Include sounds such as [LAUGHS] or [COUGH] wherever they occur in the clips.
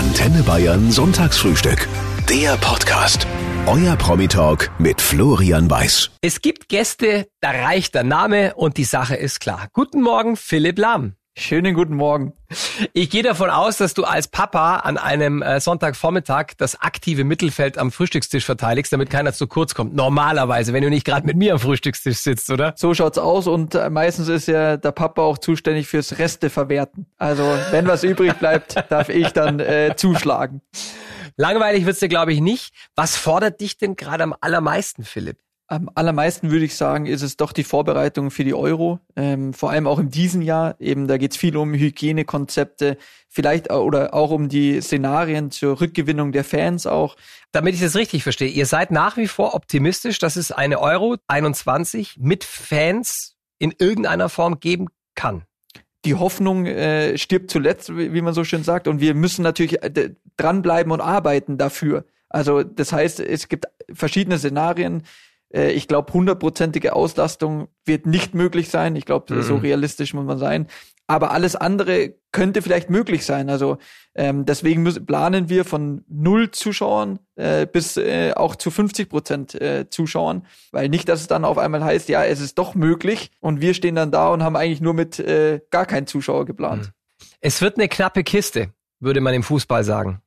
Antenne Bayern Sonntagsfrühstück. Der Podcast. Euer Promi-Talk mit Florian Weiß. Es gibt Gäste, da reicht der Name und die Sache ist klar. Guten Morgen, Philipp Lahm. Schönen guten Morgen. Ich gehe davon aus, dass du als Papa an einem äh, Sonntagvormittag das aktive Mittelfeld am Frühstückstisch verteidigst, damit keiner zu kurz kommt. Normalerweise, wenn du nicht gerade mit mir am Frühstückstisch sitzt, oder? So schaut's aus und äh, meistens ist ja der Papa auch zuständig fürs Reste verwerten. Also wenn was übrig bleibt, [LAUGHS] darf ich dann äh, zuschlagen. Langweilig wird's dir, glaube ich, nicht. Was fordert dich denn gerade am allermeisten, Philipp? Am allermeisten würde ich sagen, ist es doch die Vorbereitung für die Euro. Ähm, vor allem auch in diesem Jahr. Eben, da geht es viel um Hygienekonzepte, vielleicht auch, oder auch um die Szenarien zur Rückgewinnung der Fans auch. Damit ich das richtig verstehe, ihr seid nach wie vor optimistisch, dass es eine Euro 21 mit Fans in irgendeiner Form geben kann. Die Hoffnung äh, stirbt zuletzt, wie man so schön sagt, und wir müssen natürlich äh, dranbleiben und arbeiten dafür. Also das heißt, es gibt verschiedene Szenarien äh, ich glaube, hundertprozentige Auslastung wird nicht möglich sein. Ich glaube, mhm. so realistisch muss man sein. Aber alles andere könnte vielleicht möglich sein. Also ähm, deswegen müssen, planen wir von null Zuschauern äh, bis äh, auch zu 50 Prozent äh, Zuschauern, weil nicht, dass es dann auf einmal heißt, ja, es ist doch möglich und wir stehen dann da und haben eigentlich nur mit äh, gar keinen Zuschauer geplant. Mhm. Es wird eine knappe Kiste, würde man im Fußball sagen.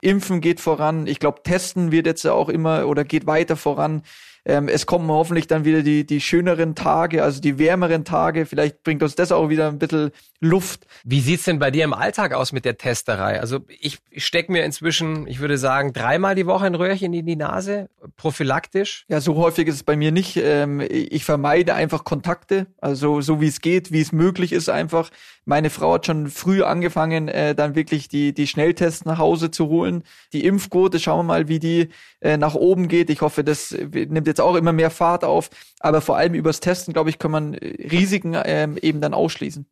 Impfen geht voran. Ich glaube, Testen wird jetzt auch immer oder geht weiter voran. Ähm, es kommen hoffentlich dann wieder die, die schöneren Tage, also die wärmeren Tage. Vielleicht bringt uns das auch wieder ein bisschen Luft. Wie sieht's denn bei dir im Alltag aus mit der Testerei? Also ich, ich stecke mir inzwischen, ich würde sagen, dreimal die Woche ein Röhrchen in die Nase, prophylaktisch. Ja, so häufig ist es bei mir nicht. Ähm, ich vermeide einfach Kontakte, also so wie es geht, wie es möglich ist einfach. Meine Frau hat schon früh angefangen, äh, dann wirklich die, die Schnelltests nach Hause zu holen. Die Impfquote, schauen wir mal, wie die äh, nach oben geht. Ich hoffe, das nimmt jetzt auch immer mehr Fahrt auf. Aber vor allem übers Testen, glaube ich, kann man Risiken ähm, eben dann ausschließen.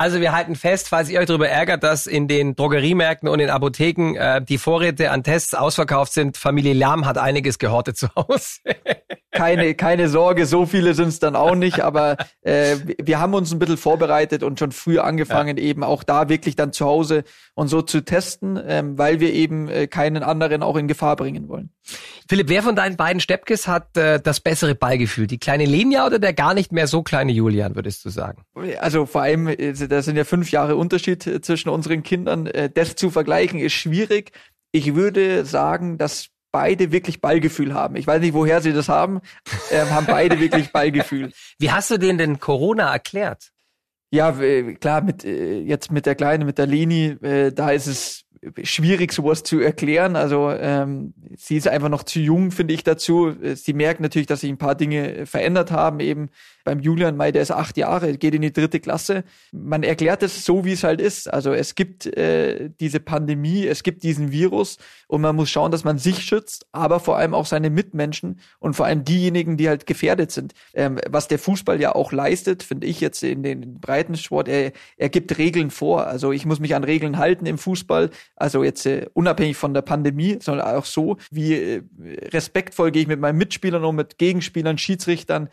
Also wir halten fest, falls ihr euch darüber ärgert, dass in den Drogeriemärkten und in Apotheken äh, die Vorräte an Tests ausverkauft sind, Familie Lahm hat einiges gehortet zu Hause. [LAUGHS] keine, keine Sorge, so viele sind es dann auch nicht, aber äh, wir haben uns ein bisschen vorbereitet und schon früh angefangen, ja. eben auch da wirklich dann zu Hause und so zu testen, ähm, weil wir eben äh, keinen anderen auch in Gefahr bringen wollen. Philipp, wer von deinen beiden Steppkes hat äh, das bessere Ballgefühl? Die kleine Lenia oder der gar nicht mehr so kleine Julian, würdest du sagen? Also vor allem, äh, da sind ja fünf Jahre Unterschied äh, zwischen unseren Kindern. Äh, das zu vergleichen ist schwierig. Ich würde sagen, dass beide wirklich Ballgefühl haben. Ich weiß nicht, woher sie das haben, äh, haben beide [LAUGHS] wirklich Ballgefühl. Wie hast du denen denn Corona erklärt? Ja, klar, mit jetzt mit der Kleinen, mit der Leni, da ist es schwierig, sowas zu erklären. Also ähm, sie ist einfach noch zu jung, finde ich, dazu. Sie merkt natürlich, dass sich ein paar Dinge verändert haben. Eben beim Julian May, der ist acht Jahre, geht in die dritte Klasse. Man erklärt es so, wie es halt ist. Also es gibt äh, diese Pandemie, es gibt diesen Virus und man muss schauen, dass man sich schützt, aber vor allem auch seine Mitmenschen und vor allem diejenigen, die halt gefährdet sind. Ähm, was der Fußball ja auch leistet, finde ich jetzt in den Breitensport, er, er gibt Regeln vor. Also ich muss mich an Regeln halten im Fußball. Also jetzt äh, unabhängig von der Pandemie, sondern auch so, wie äh, respektvoll gehe ich mit meinen Mitspielern um, mit Gegenspielern, Schiedsrichtern,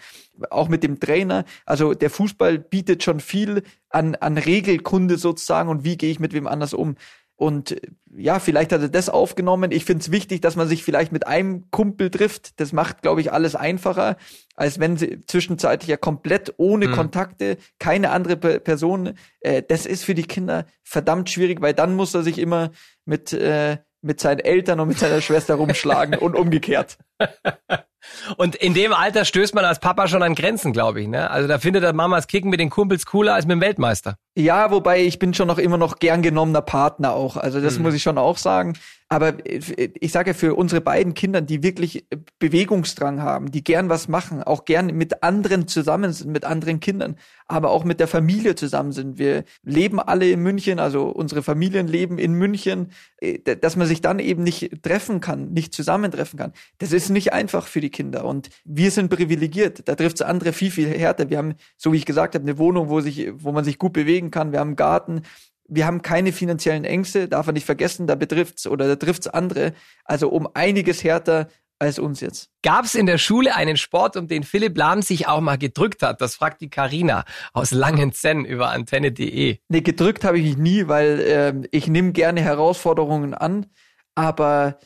auch mit dem Trainer. Also der Fußball bietet schon viel an, an Regelkunde sozusagen und wie gehe ich mit wem anders um. Und ja, vielleicht hat er das aufgenommen. Ich finde es wichtig, dass man sich vielleicht mit einem Kumpel trifft. Das macht, glaube ich, alles einfacher, als wenn sie zwischenzeitlich ja komplett ohne mhm. Kontakte, keine andere Person. Äh, das ist für die Kinder verdammt schwierig, weil dann muss er sich immer mit, äh, mit seinen Eltern und mit seiner Schwester rumschlagen und umgekehrt. [LAUGHS] Und in dem Alter stößt man als Papa schon an Grenzen, glaube ich. Ne? Also da findet der Mamas Kicken mit den Kumpels cooler als mit dem Weltmeister. Ja, wobei ich bin schon noch immer noch gern genommener Partner auch. Also das mhm. muss ich schon auch sagen. Aber ich sage ja für unsere beiden Kinder, die wirklich Bewegungsdrang haben, die gern was machen, auch gern mit anderen zusammen sind, mit anderen Kindern, aber auch mit der Familie zusammen sind. Wir leben alle in München, also unsere Familien leben in München, äh, dass man sich dann eben nicht treffen kann, nicht zusammentreffen kann. Das ist nicht einfach für die Kinder. Und wir sind privilegiert. Da trifft es andere viel, viel härter. Wir haben, so wie ich gesagt habe, eine Wohnung, wo sich, wo man sich gut bewegen kann. Wir haben einen Garten wir haben keine finanziellen Ängste, darf man nicht vergessen, da betrifft's oder da trifft's andere. Also um einiges härter als uns jetzt. Gab es in der Schule einen Sport, um den Philipp Lahm sich auch mal gedrückt hat? Das fragt die Karina aus Langenzenn über antenne.de. Nee, gedrückt habe ich mich nie, weil äh, ich nehme gerne Herausforderungen an, aber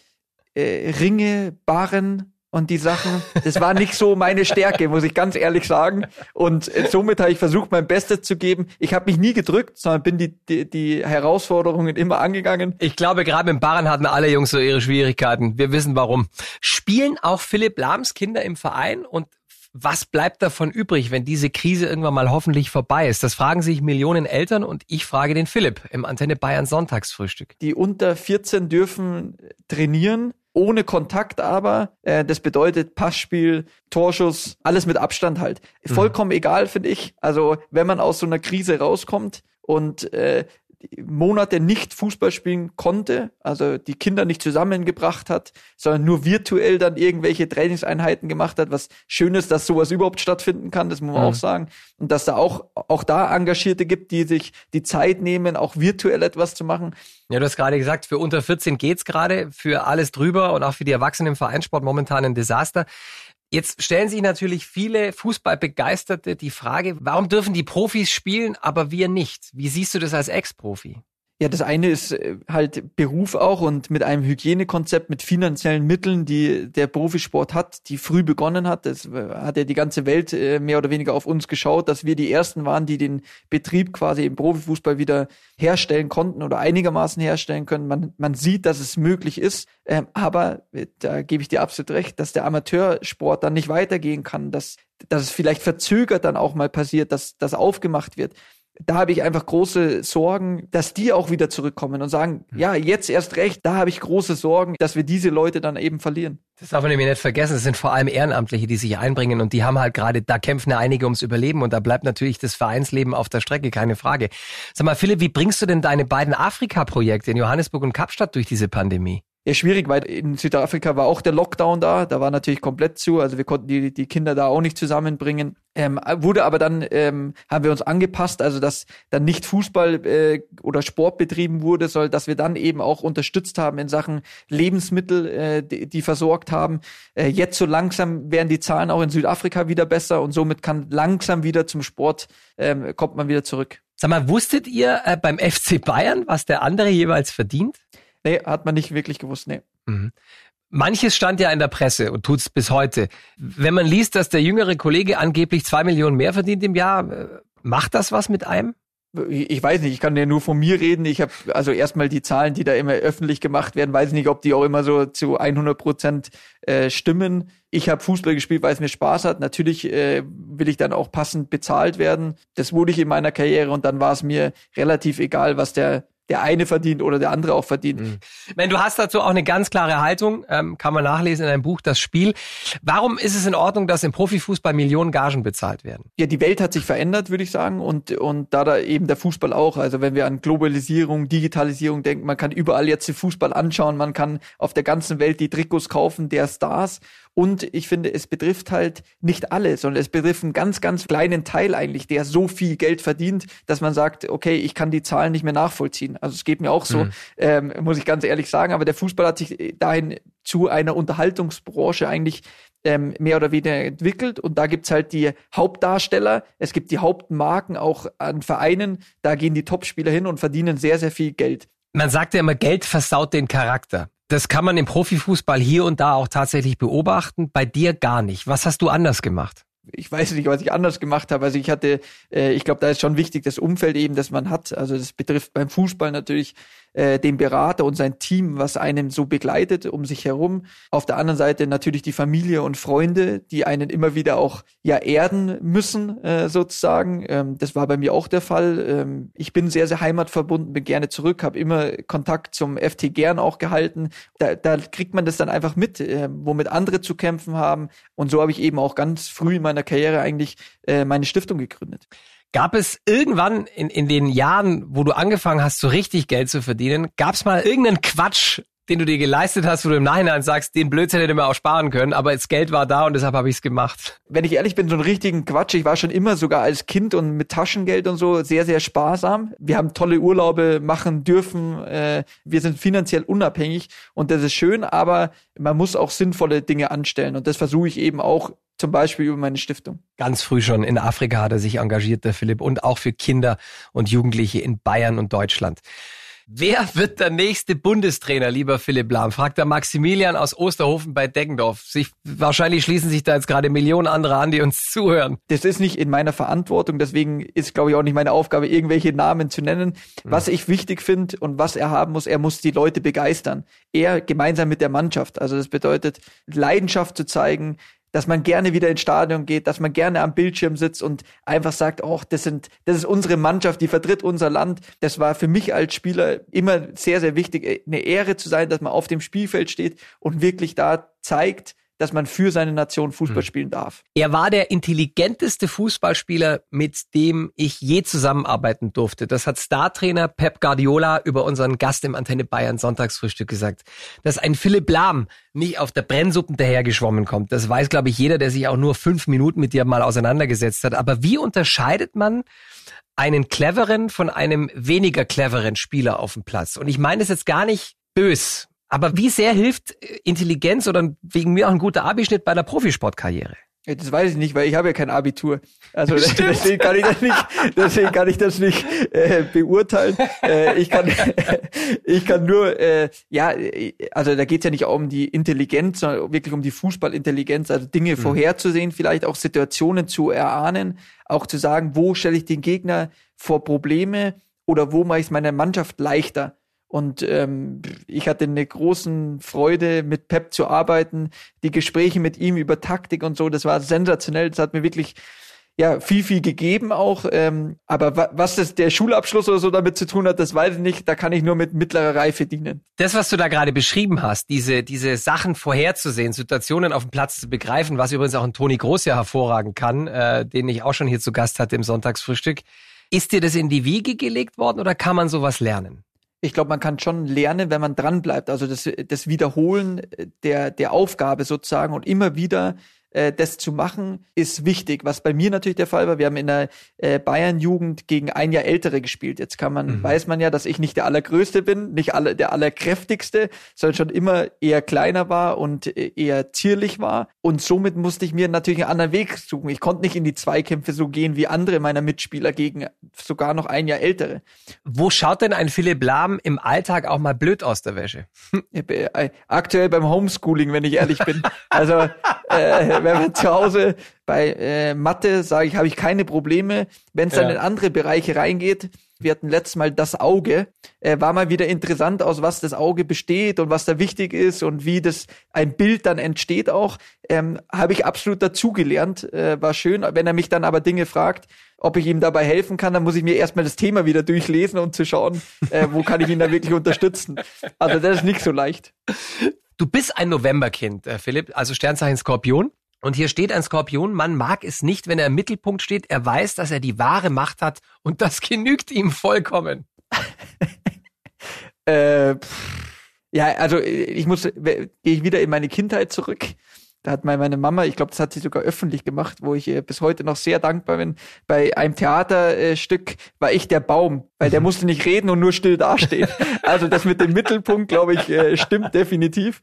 äh, Ringe, Barren, und die Sachen. Das war nicht so meine Stärke, muss ich ganz ehrlich sagen. Und äh, somit habe ich versucht, mein Bestes zu geben. Ich habe mich nie gedrückt, sondern bin die, die, die Herausforderungen immer angegangen. Ich glaube, gerade mit Barren hatten alle Jungs so ihre Schwierigkeiten. Wir wissen warum. Spielen auch Philipp Lahms Kinder im Verein und was bleibt davon übrig, wenn diese Krise irgendwann mal hoffentlich vorbei ist? Das fragen sich Millionen Eltern und ich frage den Philipp im Antenne Bayern Sonntagsfrühstück. Die unter 14 dürfen trainieren ohne Kontakt aber. Äh, das bedeutet Passspiel, Torschuss, alles mit Abstand halt. Mhm. Vollkommen mhm. egal, finde ich. Also wenn man aus so einer Krise rauskommt und äh, Monate nicht Fußball spielen konnte, also die Kinder nicht zusammengebracht hat, sondern nur virtuell dann irgendwelche Trainingseinheiten gemacht hat, was schön ist, dass sowas überhaupt stattfinden kann, das muss man mhm. auch sagen. Und dass da auch, auch da Engagierte gibt, die sich die Zeit nehmen, auch virtuell etwas zu machen. Ja, du hast gerade gesagt, für unter 14 geht's gerade, für alles drüber und auch für die Erwachsenen im Vereinssport momentan ein Desaster. Jetzt stellen sich natürlich viele Fußballbegeisterte die Frage, warum dürfen die Profis spielen, aber wir nicht? Wie siehst du das als Ex-Profi? Ja, das eine ist äh, halt Beruf auch und mit einem Hygienekonzept, mit finanziellen Mitteln, die der Profisport hat, die früh begonnen hat. Das äh, hat ja die ganze Welt äh, mehr oder weniger auf uns geschaut, dass wir die ersten waren, die den Betrieb quasi im Profifußball wieder herstellen konnten oder einigermaßen herstellen können. Man, man sieht, dass es möglich ist, ähm, aber da gebe ich dir absolut recht, dass der Amateursport dann nicht weitergehen kann, dass, dass es vielleicht verzögert dann auch mal passiert, dass das aufgemacht wird da habe ich einfach große Sorgen, dass die auch wieder zurückkommen und sagen, hm. ja, jetzt erst recht, da habe ich große Sorgen, dass wir diese Leute dann eben verlieren. Das darf man nämlich nicht vergessen, es sind vor allem Ehrenamtliche, die sich einbringen und die haben halt gerade, da kämpfen ja einige ums Überleben und da bleibt natürlich das Vereinsleben auf der Strecke, keine Frage. Sag mal, Philipp, wie bringst du denn deine beiden Afrika-Projekte in Johannesburg und Kapstadt durch diese Pandemie? Ja schwierig, weil in Südafrika war auch der Lockdown da, da war natürlich komplett zu, also wir konnten die, die Kinder da auch nicht zusammenbringen. Ähm, wurde aber dann, ähm, haben wir uns angepasst, also dass dann nicht Fußball äh, oder Sport betrieben wurde, sondern dass wir dann eben auch unterstützt haben in Sachen Lebensmittel, äh, die, die versorgt haben. Äh, jetzt so langsam werden die Zahlen auch in Südafrika wieder besser und somit kann langsam wieder zum Sport, ähm, kommt man wieder zurück. Sag mal, wusstet ihr äh, beim FC Bayern, was der andere jeweils verdient? Nee, hat man nicht wirklich gewusst, nee. Mhm. Manches stand ja in der Presse und tut's bis heute. Wenn man liest, dass der jüngere Kollege angeblich zwei Millionen mehr verdient im Jahr, äh, macht das was mit einem? ich weiß nicht, ich kann ja nur von mir reden. Ich habe also erstmal die Zahlen, die da immer öffentlich gemacht werden, weiß nicht, ob die auch immer so zu 100 Prozent äh, stimmen. Ich habe Fußball gespielt, weil es mir Spaß hat. Natürlich äh, will ich dann auch passend bezahlt werden. Das wurde ich in meiner Karriere und dann war es mir relativ egal, was der der eine verdient oder der andere auch verdient. Mhm. Wenn du hast dazu auch eine ganz klare Haltung, ähm, kann man nachlesen in deinem Buch Das Spiel. Warum ist es in Ordnung, dass im Profifußball Millionen Gagen bezahlt werden? Ja, die Welt hat sich verändert, würde ich sagen, und und da da eben der Fußball auch. Also wenn wir an Globalisierung, Digitalisierung denken, man kann überall jetzt den Fußball anschauen, man kann auf der ganzen Welt die Trikots kaufen der Stars und ich finde, es betrifft halt nicht alle, sondern es betrifft einen ganz, ganz kleinen Teil eigentlich, der so viel Geld verdient, dass man sagt, okay, ich kann die Zahlen nicht mehr nachvollziehen. Also es geht mir auch so, mhm. ähm, muss ich ganz ehrlich sagen. Aber der Fußball hat sich dahin zu einer Unterhaltungsbranche eigentlich ähm, mehr oder weniger entwickelt. Und da gibt's halt die Hauptdarsteller, es gibt die Hauptmarken auch an Vereinen, da gehen die Topspieler hin und verdienen sehr, sehr viel Geld. Man sagt ja immer, Geld versaut den Charakter. Das kann man im Profifußball hier und da auch tatsächlich beobachten. Bei dir gar nicht. Was hast du anders gemacht? ich weiß nicht, was ich anders gemacht habe. Also ich hatte, äh, ich glaube, da ist schon wichtig das Umfeld eben, das man hat. Also das betrifft beim Fußball natürlich äh, den Berater und sein Team, was einem so begleitet um sich herum. Auf der anderen Seite natürlich die Familie und Freunde, die einen immer wieder auch ja erden müssen, äh, sozusagen. Ähm, das war bei mir auch der Fall. Ähm, ich bin sehr, sehr heimatverbunden, bin gerne zurück, habe immer Kontakt zum FT Gern auch gehalten. Da, da kriegt man das dann einfach mit, äh, womit andere zu kämpfen haben. Und so habe ich eben auch ganz früh in meiner Karriere eigentlich äh, meine Stiftung gegründet. Gab es irgendwann in, in den Jahren, wo du angefangen hast, so richtig Geld zu verdienen, gab es mal irgendeinen Quatsch, den du dir geleistet hast, wo du im Nachhinein sagst, den Blödsinn hätte man auch sparen können, aber das Geld war da und deshalb habe ich es gemacht. Wenn ich ehrlich bin, so einen richtigen Quatsch. Ich war schon immer sogar als Kind und mit Taschengeld und so sehr, sehr sparsam. Wir haben tolle Urlaube machen dürfen. Äh, wir sind finanziell unabhängig und das ist schön, aber man muss auch sinnvolle Dinge anstellen und das versuche ich eben auch zum Beispiel über meine Stiftung. Ganz früh schon in Afrika hat er sich engagiert, der Philipp, und auch für Kinder und Jugendliche in Bayern und Deutschland. Wer wird der nächste Bundestrainer, lieber Philipp Lahm? fragt der Maximilian aus Osterhofen bei Deggendorf. Sich, wahrscheinlich schließen sich da jetzt gerade Millionen andere an, die uns zuhören. Das ist nicht in meiner Verantwortung, deswegen ist, glaube ich, auch nicht meine Aufgabe, irgendwelche Namen zu nennen. Mhm. Was ich wichtig finde und was er haben muss, er muss die Leute begeistern. Er gemeinsam mit der Mannschaft. Also das bedeutet, Leidenschaft zu zeigen, dass man gerne wieder ins Stadion geht, dass man gerne am Bildschirm sitzt und einfach sagt, oh, das sind, das ist unsere Mannschaft, die vertritt unser Land. Das war für mich als Spieler immer sehr, sehr wichtig, eine Ehre zu sein, dass man auf dem Spielfeld steht und wirklich da zeigt, dass man für seine Nation Fußball hm. spielen darf. Er war der intelligenteste Fußballspieler, mit dem ich je zusammenarbeiten durfte. Das hat Startrainer Pep Guardiola über unseren Gast im Antenne Bayern Sonntagsfrühstück gesagt. Dass ein Philipp Lahm nicht auf der Brennsuppen dahergeschwommen kommt, das weiß, glaube ich, jeder, der sich auch nur fünf Minuten mit dir mal auseinandergesetzt hat. Aber wie unterscheidet man einen cleveren von einem weniger cleveren Spieler auf dem Platz? Und ich meine es jetzt gar nicht bös, aber wie sehr hilft äh, Intelligenz oder wegen mir auch ein guter Abischnitt bei einer Profisportkarriere? Das weiß ich nicht, weil ich habe ja kein Abitur. Also [LAUGHS] [LAUGHS] deswegen kann ich das nicht, deswegen kann ich das nicht äh, beurteilen. Äh, ich kann, [LAUGHS] ich kann nur, äh, ja, also da geht's ja nicht um die Intelligenz, sondern wirklich um die Fußballintelligenz, also Dinge mhm. vorherzusehen, vielleicht auch Situationen zu erahnen, auch zu sagen, wo stelle ich den Gegner vor Probleme oder wo mache ich es meiner Mannschaft leichter. Und ähm, ich hatte eine großen Freude, mit Pep zu arbeiten. Die Gespräche mit ihm über Taktik und so, das war sensationell. Das hat mir wirklich ja viel, viel gegeben auch. Ähm, aber was das der Schulabschluss oder so damit zu tun hat, das weiß ich nicht. Da kann ich nur mit mittlerer Reife dienen. Das, was du da gerade beschrieben hast, diese, diese Sachen vorherzusehen, Situationen auf dem Platz zu begreifen, was übrigens auch ein Toni Groß ja hervorragen kann, äh, den ich auch schon hier zu Gast hatte im Sonntagsfrühstück. Ist dir das in die Wiege gelegt worden oder kann man sowas lernen? Ich glaube, man kann schon lernen, wenn man dran bleibt. Also das, das Wiederholen der, der Aufgabe sozusagen und immer wieder äh, das zu machen, ist wichtig. Was bei mir natürlich der Fall war, wir haben in der äh, Bayern-Jugend gegen ein Jahr Ältere gespielt. Jetzt kann man, mhm. weiß man ja, dass ich nicht der Allergrößte bin, nicht alle, der Allerkräftigste, sondern schon immer eher kleiner war und äh, eher zierlich war. Und somit musste ich mir natürlich einen anderen Weg suchen. Ich konnte nicht in die Zweikämpfe so gehen wie andere meiner Mitspieler gegen sogar noch ein Jahr Ältere. Wo schaut denn ein Philipp Lahm im Alltag auch mal blöd aus der Wäsche? Äh, aktuell beim Homeschooling, wenn ich ehrlich bin. Also [LAUGHS] äh, wenn man zu Hause bei äh, Mathe, sage ich, habe ich keine Probleme. Wenn es dann ja. in andere Bereiche reingeht, wir hatten letztes Mal das Auge, äh, war mal wieder interessant, aus was das Auge besteht und was da wichtig ist und wie das ein Bild dann entsteht auch. Ähm, habe ich absolut dazugelernt, äh, war schön. Wenn er mich dann aber Dinge fragt, ob ich ihm dabei helfen kann, dann muss ich mir erstmal das Thema wieder durchlesen, um zu schauen, äh, wo kann ich ihn da wirklich unterstützen. Also das ist nicht so leicht. Du bist ein Novemberkind, äh, Philipp, also Sternzeichen Skorpion. Und hier steht ein Skorpion, man mag es nicht, wenn er im Mittelpunkt steht. Er weiß, dass er die wahre Macht hat und das [LAUGHS] genügt ihm vollkommen. äh, ja, also ich muss, gehe ich wieder in meine Kindheit zurück. Da hat meine Mama, ich glaube, das hat sie sogar öffentlich gemacht, wo ich äh, bis heute noch sehr dankbar bin. Bei einem Theaterstück war ich der Baum, weil der mhm. musste nicht reden und nur still dastehen. also das mit dem Mittelpunkt, glaube ich, äh, stimmt definitiv.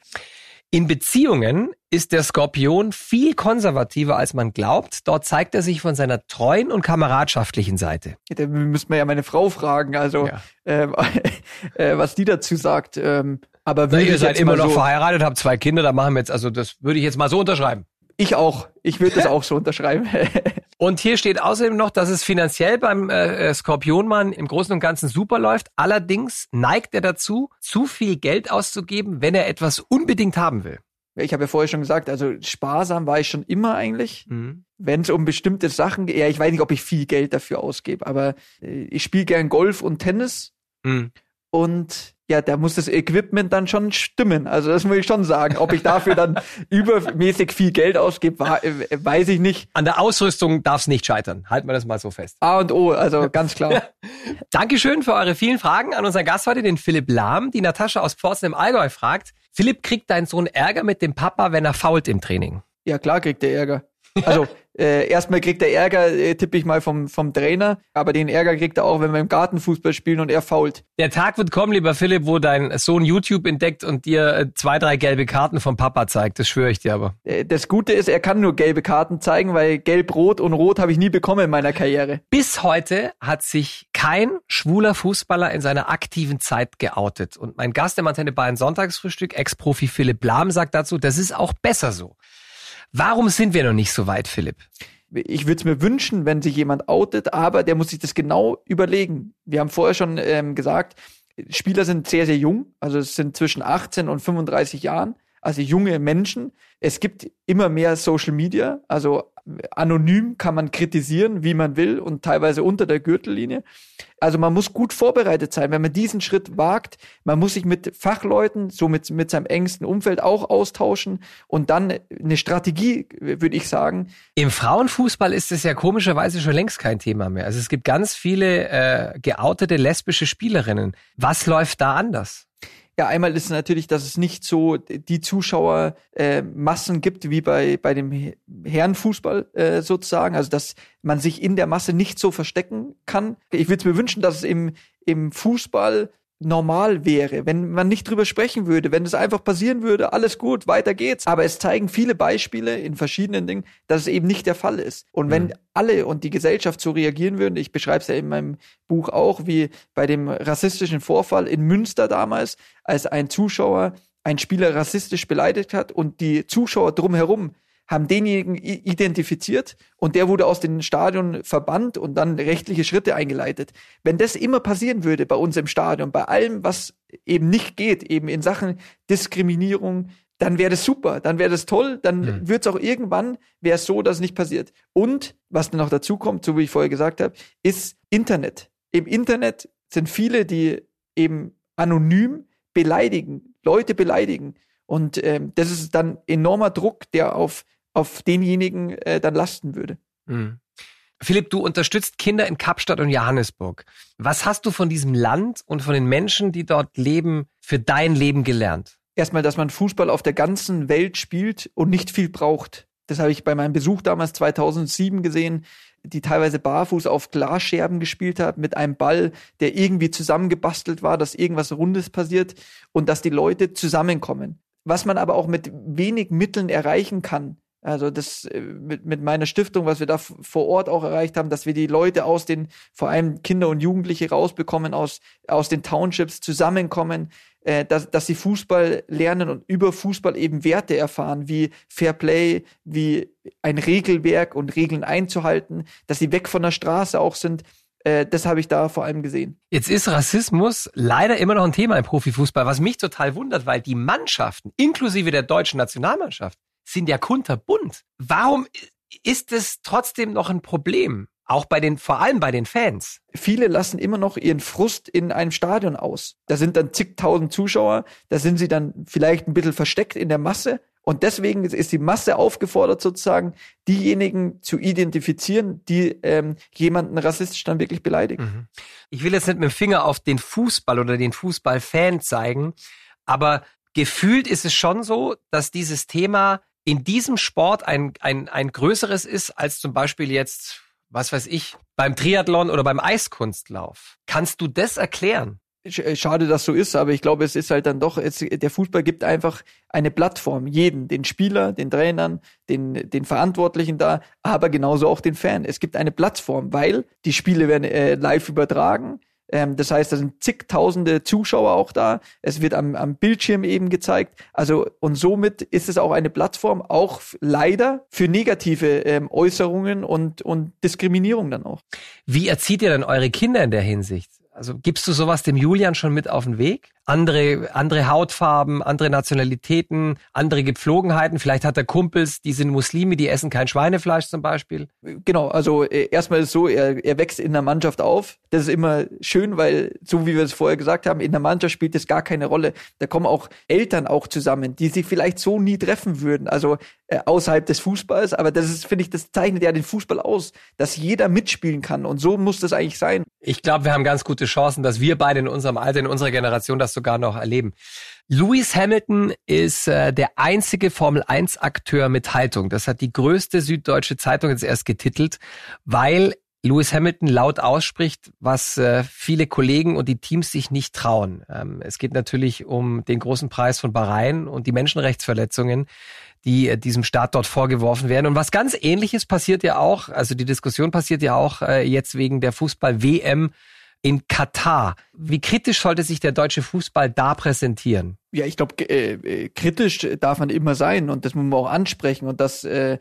In Beziehungen ist der Skorpion viel konservativer, als man glaubt. Dort zeigt er sich von seiner treuen und kameradschaftlichen Seite. Da müsste man ja meine Frau fragen, also ja. ähm, [LAUGHS] äh, was die dazu sagt. Ähm, aber Na, ihr seid immer noch so verheiratet, habt zwei Kinder, da machen wir jetzt, also das würde ich jetzt mal so unterschreiben. Ich auch. Ich würde das [LAUGHS] auch so unterschreiben. [LAUGHS] und hier steht außerdem noch, dass es finanziell beim äh, Skorpionmann im Großen und Ganzen super läuft. Allerdings neigt er dazu, zu viel Geld auszugeben, wenn er etwas unbedingt haben will. Ich habe ja vorher schon gesagt, also sparsam war ich schon immer eigentlich. Mhm. Wenn es um bestimmte Sachen geht, ja, ich weiß nicht, ob ich viel Geld dafür ausgebe, aber äh, ich spiele gern Golf und Tennis. Mhm. Und ja, da muss das Equipment dann schon stimmen. Also das muss ich schon sagen. Ob ich dafür dann [LAUGHS] übermäßig viel Geld ausgebe, äh, weiß ich nicht. An der Ausrüstung darf es nicht scheitern. Halten wir das mal so fest. A und O, also ganz klar. [LAUGHS] Dankeschön für eure vielen Fragen an unseren Gast heute, den Philipp Lahm. Die Natascha aus Pforzheim im Allgäu fragt, Philipp, kriegt dein Sohn Ärger mit dem Papa, wenn er fault im Training? Ja, klar kriegt er Ärger. Also äh, erstmal kriegt er Ärger, äh, tippe ich mal vom, vom Trainer, aber den Ärger kriegt er auch, wenn wir im Gartenfußball spielen und er fault. Der Tag wird kommen, lieber Philipp, wo dein Sohn YouTube entdeckt und dir äh, zwei, drei gelbe Karten vom Papa zeigt. Das schwöre ich dir aber. Äh, das Gute ist, er kann nur gelbe Karten zeigen, weil gelb-rot und rot habe ich nie bekommen in meiner Karriere. Bis heute hat sich kein schwuler Fußballer in seiner aktiven Zeit geoutet. Und mein Gast im Antenne Bayern Sonntagsfrühstück, Ex-Profi Philipp Lahm, sagt dazu, das ist auch besser so. Warum sind wir noch nicht so weit, Philipp? Ich würde es mir wünschen, wenn sich jemand outet, aber der muss sich das genau überlegen. Wir haben vorher schon ähm, gesagt, Spieler sind sehr, sehr jung, also es sind zwischen 18 und 35 Jahren, also junge Menschen. Es gibt immer mehr Social Media, also anonym kann man kritisieren, wie man will und teilweise unter der Gürtellinie. Also man muss gut vorbereitet sein, wenn man diesen Schritt wagt. Man muss sich mit Fachleuten, so mit, mit seinem engsten Umfeld auch austauschen und dann eine Strategie, würde ich sagen. Im Frauenfußball ist es ja komischerweise schon längst kein Thema mehr. Also es gibt ganz viele äh, geoutete lesbische Spielerinnen. Was läuft da anders? Ja, einmal ist es natürlich, dass es nicht so die Zuschauermassen äh, gibt wie bei, bei dem Herrenfußball äh, sozusagen. Also dass man sich in der Masse nicht so verstecken kann. Ich würde mir wünschen, dass es im, im Fußball normal wäre, wenn man nicht drüber sprechen würde, wenn es einfach passieren würde, alles gut, weiter geht's. Aber es zeigen viele Beispiele in verschiedenen Dingen, dass es eben nicht der Fall ist. Und wenn mhm. alle und die Gesellschaft so reagieren würden, ich beschreibe es ja in meinem Buch auch, wie bei dem rassistischen Vorfall in Münster damals, als ein Zuschauer einen Spieler rassistisch beleidigt hat und die Zuschauer drumherum haben denjenigen identifiziert und der wurde aus dem Stadion verbannt und dann rechtliche Schritte eingeleitet. Wenn das immer passieren würde bei uns im Stadion, bei allem, was eben nicht geht, eben in Sachen Diskriminierung, dann wäre das super, dann wäre das toll, dann mhm. wird es auch irgendwann, wäre es so, dass es nicht passiert. Und was dann noch dazu kommt, so wie ich vorher gesagt habe, ist Internet. Im Internet sind viele, die eben anonym beleidigen, Leute beleidigen. Und ähm, das ist dann enormer Druck, der auf auf denjenigen äh, dann lasten würde. Mhm. Philipp, du unterstützt Kinder in Kapstadt und Johannesburg. Was hast du von diesem Land und von den Menschen, die dort leben, für dein Leben gelernt? Erstmal, dass man Fußball auf der ganzen Welt spielt und nicht viel braucht. Das habe ich bei meinem Besuch damals 2007 gesehen, die teilweise barfuß auf Glasscherben gespielt hat, mit einem Ball, der irgendwie zusammengebastelt war, dass irgendwas Rundes passiert und dass die Leute zusammenkommen. Was man aber auch mit wenig Mitteln erreichen kann, also das äh, mit, mit meiner Stiftung, was wir da vor Ort auch erreicht haben, dass wir die Leute aus den, vor allem Kinder und Jugendliche rausbekommen, aus, aus den Townships zusammenkommen, äh, dass, dass sie Fußball lernen und über Fußball eben Werte erfahren, wie Fair Play, wie ein Regelwerk und Regeln einzuhalten, dass sie weg von der Straße auch sind. Äh, das habe ich da vor allem gesehen. Jetzt ist Rassismus leider immer noch ein Thema im Profifußball, was mich total wundert, weil die Mannschaften, inklusive der deutschen Nationalmannschaft, sind ja kunterbunt. Warum ist es trotzdem noch ein Problem? Auch bei den, vor allem bei den Fans. Viele lassen immer noch ihren Frust in einem Stadion aus. Da sind dann zigtausend Zuschauer, da sind sie dann vielleicht ein bisschen versteckt in der Masse. Und deswegen ist die Masse aufgefordert, sozusagen diejenigen zu identifizieren, die ähm, jemanden rassistisch dann wirklich beleidigen. Mhm. Ich will jetzt nicht mit dem Finger auf den Fußball oder den Fußballfan zeigen, aber gefühlt ist es schon so, dass dieses Thema in diesem Sport ein, ein, ein größeres ist als zum Beispiel jetzt, was weiß ich, beim Triathlon oder beim Eiskunstlauf. Kannst du das erklären? Äh, schade, dass so ist, aber ich glaube, es ist halt dann doch, es, der Fußball gibt einfach eine Plattform, jeden, den Spieler, den Trainern, den, den Verantwortlichen da, aber genauso auch den Fan. Es gibt eine Plattform, weil die Spiele werden äh, live übertragen, ähm, das heißt, da sind zigtausende Zuschauer auch da. Es wird am, am Bildschirm eben gezeigt. Also, und somit ist es auch eine Plattform, auch leider für negative ähm, Äußerungen und, und Diskriminierung dann auch. Wie erzieht ihr denn eure Kinder in der Hinsicht? Also gibst du sowas dem Julian schon mit auf den Weg? andere, andere Hautfarben, andere Nationalitäten, andere Gepflogenheiten. Vielleicht hat er Kumpels, die sind Muslime, die essen kein Schweinefleisch zum Beispiel. Genau, also äh, erstmal ist es so, er, er wächst in der Mannschaft auf. Das ist immer schön, weil, so wie wir es vorher gesagt haben, in der Mannschaft spielt das gar keine Rolle. Da kommen auch Eltern auch zusammen, die sich vielleicht so nie treffen würden, also äh, außerhalb des Fußballs. Aber das ist, finde ich, das zeichnet ja den Fußball aus, dass jeder mitspielen kann. Und so muss das eigentlich sein. Ich glaube, wir haben ganz gute Chancen, dass wir beide in unserem Alter, in unserer Generation das sogar noch erleben. Lewis Hamilton ist äh, der einzige Formel 1 Akteur mit Haltung. Das hat die größte süddeutsche Zeitung jetzt erst getitelt, weil Lewis Hamilton laut ausspricht, was äh, viele Kollegen und die Teams sich nicht trauen. Ähm, es geht natürlich um den großen Preis von Bahrain und die Menschenrechtsverletzungen, die äh, diesem Staat dort vorgeworfen werden. Und was ganz ähnliches passiert ja auch, also die Diskussion passiert ja auch äh, jetzt wegen der Fußball-WM in Katar. Wie kritisch sollte sich der deutsche Fußball da präsentieren? Ja, ich glaube, äh, äh, kritisch darf man immer sein und das muss man auch ansprechen und dass, äh,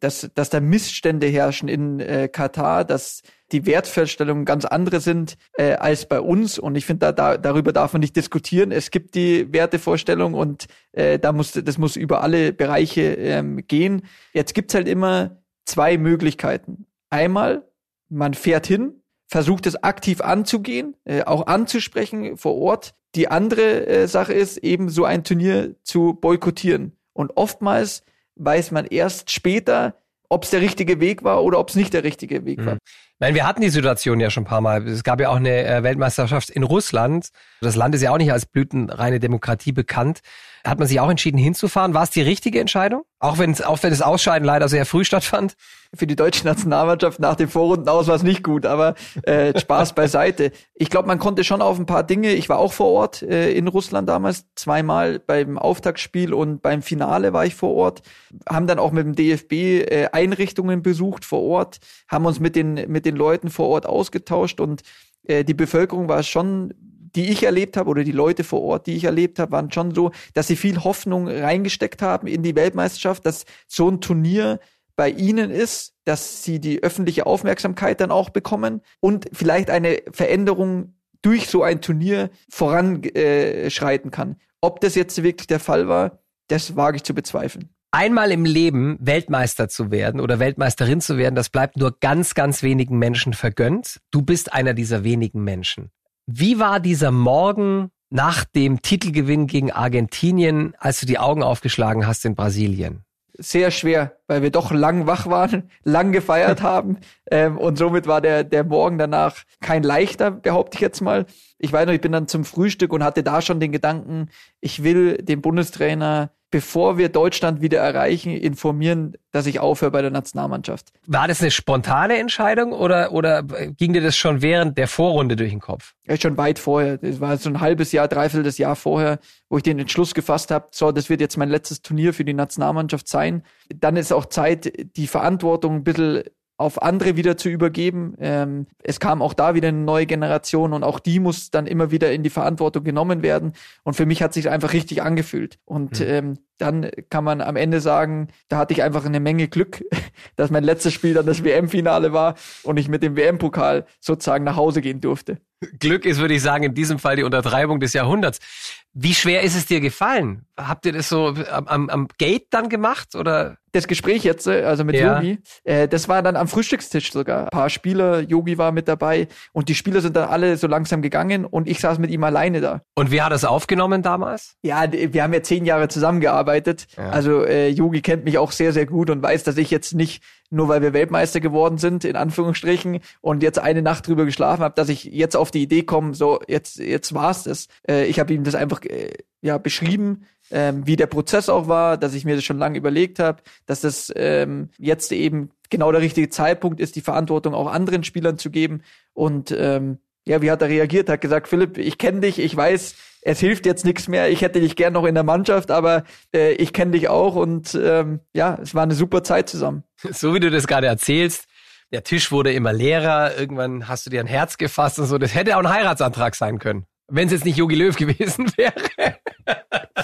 dass, dass da Missstände herrschen in äh, Katar, dass die Wertvorstellungen ganz andere sind äh, als bei uns und ich finde, da, da, darüber darf man nicht diskutieren. Es gibt die Wertevorstellung und äh, da muss, das muss über alle Bereiche ähm, gehen. Jetzt gibt's halt immer zwei Möglichkeiten. Einmal, man fährt hin, versucht es aktiv anzugehen, äh, auch anzusprechen vor Ort. Die andere äh, Sache ist eben so ein Turnier zu boykottieren. Und oftmals weiß man erst später, ob es der richtige Weg war oder ob es nicht der richtige Weg war. Nein, wir hatten die Situation ja schon ein paar Mal. Es gab ja auch eine äh, Weltmeisterschaft in Russland. Das Land ist ja auch nicht als blütenreine Demokratie bekannt. Hat man sich auch entschieden hinzufahren. War es die richtige Entscheidung? Auch wenn es, auch wenn das Ausscheiden leider sehr früh stattfand? Für die deutsche Nationalmannschaft nach dem Vorrunden aus war es nicht gut, aber äh, Spaß [LAUGHS] beiseite. Ich glaube, man konnte schon auf ein paar Dinge, ich war auch vor Ort äh, in Russland damals, zweimal beim Auftaktspiel und beim Finale war ich vor Ort, haben dann auch mit dem DFB äh, Einrichtungen besucht vor Ort, haben uns mit den, mit den Leuten vor Ort ausgetauscht und äh, die Bevölkerung war schon die ich erlebt habe oder die Leute vor Ort, die ich erlebt habe, waren schon so, dass sie viel Hoffnung reingesteckt haben in die Weltmeisterschaft, dass so ein Turnier bei ihnen ist, dass sie die öffentliche Aufmerksamkeit dann auch bekommen und vielleicht eine Veränderung durch so ein Turnier voranschreiten äh, kann. Ob das jetzt wirklich der Fall war, das wage ich zu bezweifeln. Einmal im Leben Weltmeister zu werden oder Weltmeisterin zu werden, das bleibt nur ganz, ganz wenigen Menschen vergönnt. Du bist einer dieser wenigen Menschen. Wie war dieser Morgen nach dem Titelgewinn gegen Argentinien, als du die Augen aufgeschlagen hast in Brasilien? Sehr schwer, weil wir doch lang wach waren, lang gefeiert [LAUGHS] haben. Ähm, und somit war der, der Morgen danach kein leichter, behaupte ich jetzt mal. Ich weiß noch, ich bin dann zum Frühstück und hatte da schon den Gedanken, ich will dem Bundestrainer bevor wir Deutschland wieder erreichen, informieren, dass ich aufhöre bei der Nationalmannschaft. War das eine spontane Entscheidung oder, oder ging dir das schon während der Vorrunde durch den Kopf? Ja, schon weit vorher. Das war so ein halbes Jahr, dreiviertel des Jahr vorher, wo ich den Entschluss gefasst habe, so, das wird jetzt mein letztes Turnier für die Nationalmannschaft sein. Dann ist auch Zeit, die Verantwortung ein bisschen auf andere wieder zu übergeben. Ähm, es kam auch da wieder eine neue Generation und auch die muss dann immer wieder in die Verantwortung genommen werden. Und für mich hat sich einfach richtig angefühlt. Und mhm. ähm, dann kann man am Ende sagen, da hatte ich einfach eine Menge Glück, [LAUGHS] dass mein letztes Spiel dann das WM-Finale war und ich mit dem WM-Pokal sozusagen nach Hause gehen durfte. Glück ist, würde ich sagen, in diesem Fall die Untertreibung des Jahrhunderts. Wie schwer ist es dir gefallen? Habt ihr das so am, am Gate dann gemacht oder? Das Gespräch jetzt, äh, also mit ja. Yogi, äh, das war dann am Frühstückstisch sogar. Ein paar Spieler, Yogi war mit dabei und die Spieler sind dann alle so langsam gegangen und ich saß mit ihm alleine da. Und wie hat er es aufgenommen damals? Ja, wir haben ja zehn Jahre zusammengearbeitet. Ja. Also äh, Yogi kennt mich auch sehr, sehr gut und weiß, dass ich jetzt nicht nur weil wir Weltmeister geworden sind, in Anführungsstrichen, und jetzt eine Nacht drüber geschlafen habe, dass ich jetzt auf die Idee komme, so jetzt jetzt war's das. Äh, ich habe ihm das einfach äh, ja beschrieben, ähm, wie der Prozess auch war, dass ich mir das schon lange überlegt habe, dass das ähm, jetzt eben genau der richtige Zeitpunkt ist, die Verantwortung auch anderen Spielern zu geben. Und ähm, ja, wie hat er reagiert? Hat gesagt, Philipp, ich kenne dich, ich weiß, es hilft jetzt nichts mehr. Ich hätte dich gern noch in der Mannschaft, aber äh, ich kenne dich auch und ähm, ja, es war eine super Zeit zusammen. [LAUGHS] So wie du das gerade erzählst, der Tisch wurde immer leerer, irgendwann hast du dir ein Herz gefasst und so. Das hätte auch ein Heiratsantrag sein können, wenn es jetzt nicht Jogi Löw [LAUGHS] gewesen wäre.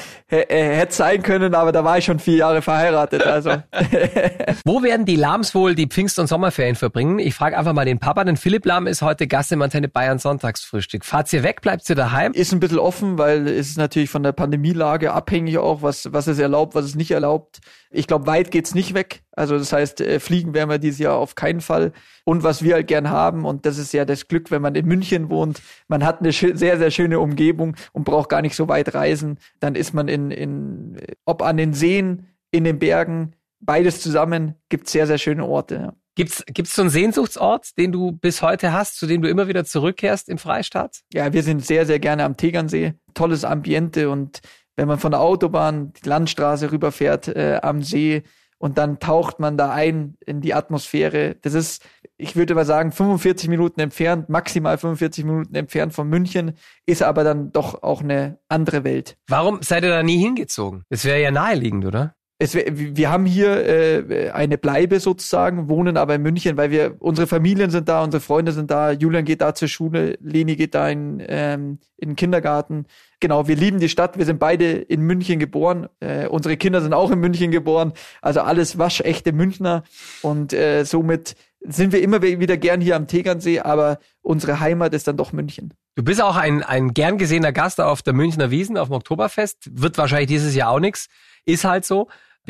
[LAUGHS] äh, hätte sein können, aber da war ich schon vier Jahre verheiratet. Also. [LAUGHS] Wo werden die Lahms wohl die Pfingst- und Sommerferien verbringen? Ich frage einfach mal den Papa, denn Philipp Lahm ist heute Gast im Antenne Bayern Sonntagsfrühstück. Fahrt ihr weg, bleibt ihr daheim? Ist ein bisschen offen, weil es ist natürlich von der Pandemielage abhängig auch, was, was es erlaubt, was es nicht erlaubt. Ich glaube, weit geht's nicht weg. Also das heißt, äh, fliegen werden wir dieses Jahr auf keinen Fall. Und was wir halt gern haben, und das ist ja das Glück, wenn man in München wohnt, man hat eine sehr, sehr schöne Umgebung und braucht gar nicht so weit reisen. Dann ist man in, in ob an den Seen, in den Bergen, beides zusammen, gibt sehr, sehr schöne Orte. Ja. Gibt's gibt's so einen Sehnsuchtsort, den du bis heute hast, zu dem du immer wieder zurückkehrst im Freistaat? Ja, wir sind sehr, sehr gerne am Tegernsee. Tolles Ambiente und wenn man von der Autobahn die Landstraße rüberfährt äh, am See und dann taucht man da ein in die Atmosphäre. Das ist, ich würde mal sagen, 45 Minuten entfernt, maximal 45 Minuten entfernt von München, ist aber dann doch auch eine andere Welt. Warum seid ihr da nie hingezogen? Das wäre ja naheliegend, oder? Es, wir haben hier äh, eine Bleibe sozusagen, wohnen aber in München, weil wir unsere Familien sind da, unsere Freunde sind da, Julian geht da zur Schule, Leni geht da in, ähm, in den Kindergarten. Genau, wir lieben die Stadt, wir sind beide in München geboren, äh, unsere Kinder sind auch in München geboren, also alles waschechte Münchner und äh, somit sind wir immer wieder gern hier am Tegernsee, aber unsere Heimat ist dann doch München. Du bist auch ein, ein gern gesehener Gast auf der Münchner Wiesen, auf dem Oktoberfest. Wird wahrscheinlich dieses Jahr auch nichts. Ist halt so.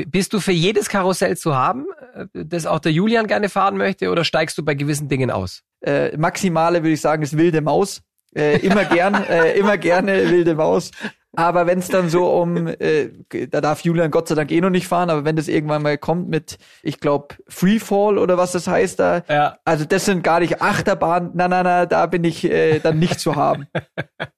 Bist du für jedes Karussell zu haben, äh, das auch der Julian gerne fahren möchte, oder steigst du bei gewissen Dingen aus? Äh, maximale würde ich sagen, ist wilde Maus. Äh, immer gern, [LAUGHS] äh, immer gerne wilde Maus. Aber wenn es dann so um, äh, da darf Julian Gott sei Dank eh noch nicht fahren, aber wenn das irgendwann mal kommt mit, ich glaube, Freefall oder was das heißt da, ja. also das sind gar nicht Achterbahnen, na na na, da bin ich äh, dann nicht zu haben. [LAUGHS]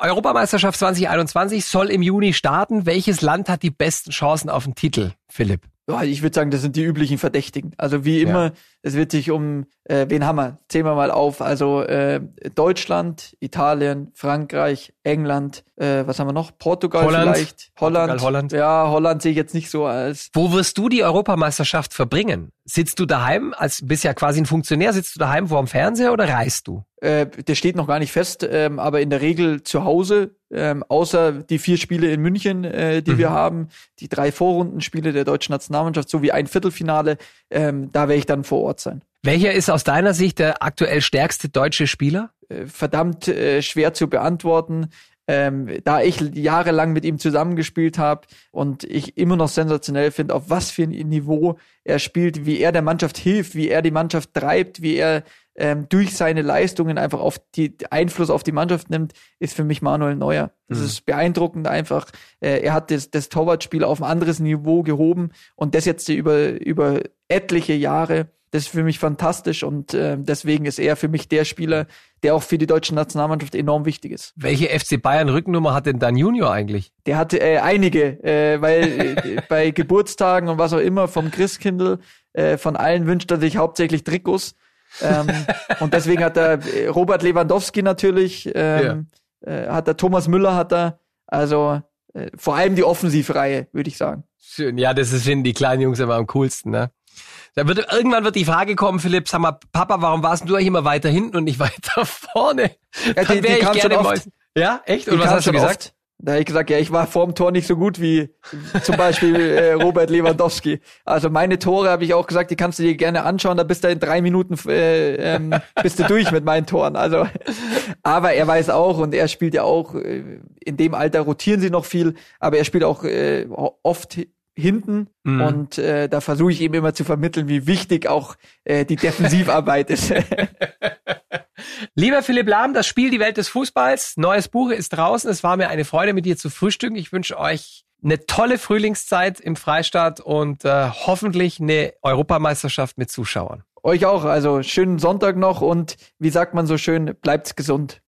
Europameisterschaft 2021 soll im Juni starten. Welches Land hat die besten Chancen auf den Titel, Philipp? Ja, ich würde sagen, das sind die üblichen Verdächtigen. Also wie immer, ja. es wird sich um, äh, wen haben wir? Zählen wir mal auf. Also äh, Deutschland, Italien, Frankreich, England, äh, was haben wir noch? Portugal Holland. vielleicht. Holland. Portugal, Holland. Ja, Holland sehe ich jetzt nicht so als. Wo wirst du die Europameisterschaft verbringen? Sitzt du daheim, als bist ja quasi ein Funktionär, sitzt du daheim vor dem Fernseher oder reist du? Äh, der steht noch gar nicht fest, ähm, aber in der Regel zu Hause, ähm, außer die vier Spiele in München, äh, die mhm. wir haben, die drei Vorrundenspiele der deutschen Nationalmannschaft sowie ein Viertelfinale, ähm, da werde ich dann vor Ort sein. Welcher ist aus deiner Sicht der aktuell stärkste deutsche Spieler? Äh, verdammt äh, schwer zu beantworten ähm, da ich jahrelang mit ihm zusammengespielt habe und ich immer noch sensationell finde, auf was für ein Niveau er spielt, wie er der Mannschaft hilft, wie er die Mannschaft treibt, wie er ähm, durch seine Leistungen einfach auf die Einfluss auf die Mannschaft nimmt, ist für mich Manuel Neuer. Das mhm. ist beeindruckend einfach. Äh, er hat das, das Torwartspiel auf ein anderes Niveau gehoben und das jetzt über, über etliche Jahre. Das ist für mich fantastisch und äh, deswegen ist er für mich der Spieler, der auch für die deutsche Nationalmannschaft enorm wichtig ist. Welche FC Bayern Rückennummer hat denn dein Junior eigentlich? Der hat äh, einige, äh, weil äh, [LAUGHS] bei Geburtstagen und was auch immer vom Christkindl, äh, von allen wünscht er sich hauptsächlich Trikots. Ähm, und deswegen hat er Robert Lewandowski natürlich, ähm, ja. äh, hat er Thomas Müller hat er, also äh, vor allem die Offensivreihe, würde ich sagen. Schön, ja, das ist, finden die kleinen Jungs immer am coolsten, ne? Da wird, irgendwann wird die Frage kommen, Philipp, sag mal, Papa, warum warst du eigentlich immer weiter hinten und nicht [LAUGHS] weiter vorne? Ja, die, die ich gerne oft. Ja, echt? Und was hast du gesagt? Oft. Da habe ich gesagt, ja, ich war vorm Tor nicht so gut wie zum Beispiel äh, Robert Lewandowski. Also meine Tore habe ich auch gesagt, die kannst du dir gerne anschauen. Da bist du in drei Minuten äh, ähm, bist du durch mit meinen Toren. Also, aber er weiß auch und er spielt ja auch äh, in dem Alter rotieren sie noch viel, aber er spielt auch äh, oft hinten mhm. und äh, da versuche ich ihm immer zu vermitteln, wie wichtig auch äh, die Defensivarbeit ist. [LAUGHS] Lieber Philipp Lahm, das Spiel Die Welt des Fußballs, neues Buch ist draußen. Es war mir eine Freude, mit dir zu frühstücken. Ich wünsche euch eine tolle Frühlingszeit im Freistaat und äh, hoffentlich eine Europameisterschaft mit Zuschauern. Euch auch, also schönen Sonntag noch und wie sagt man so schön, bleibt gesund.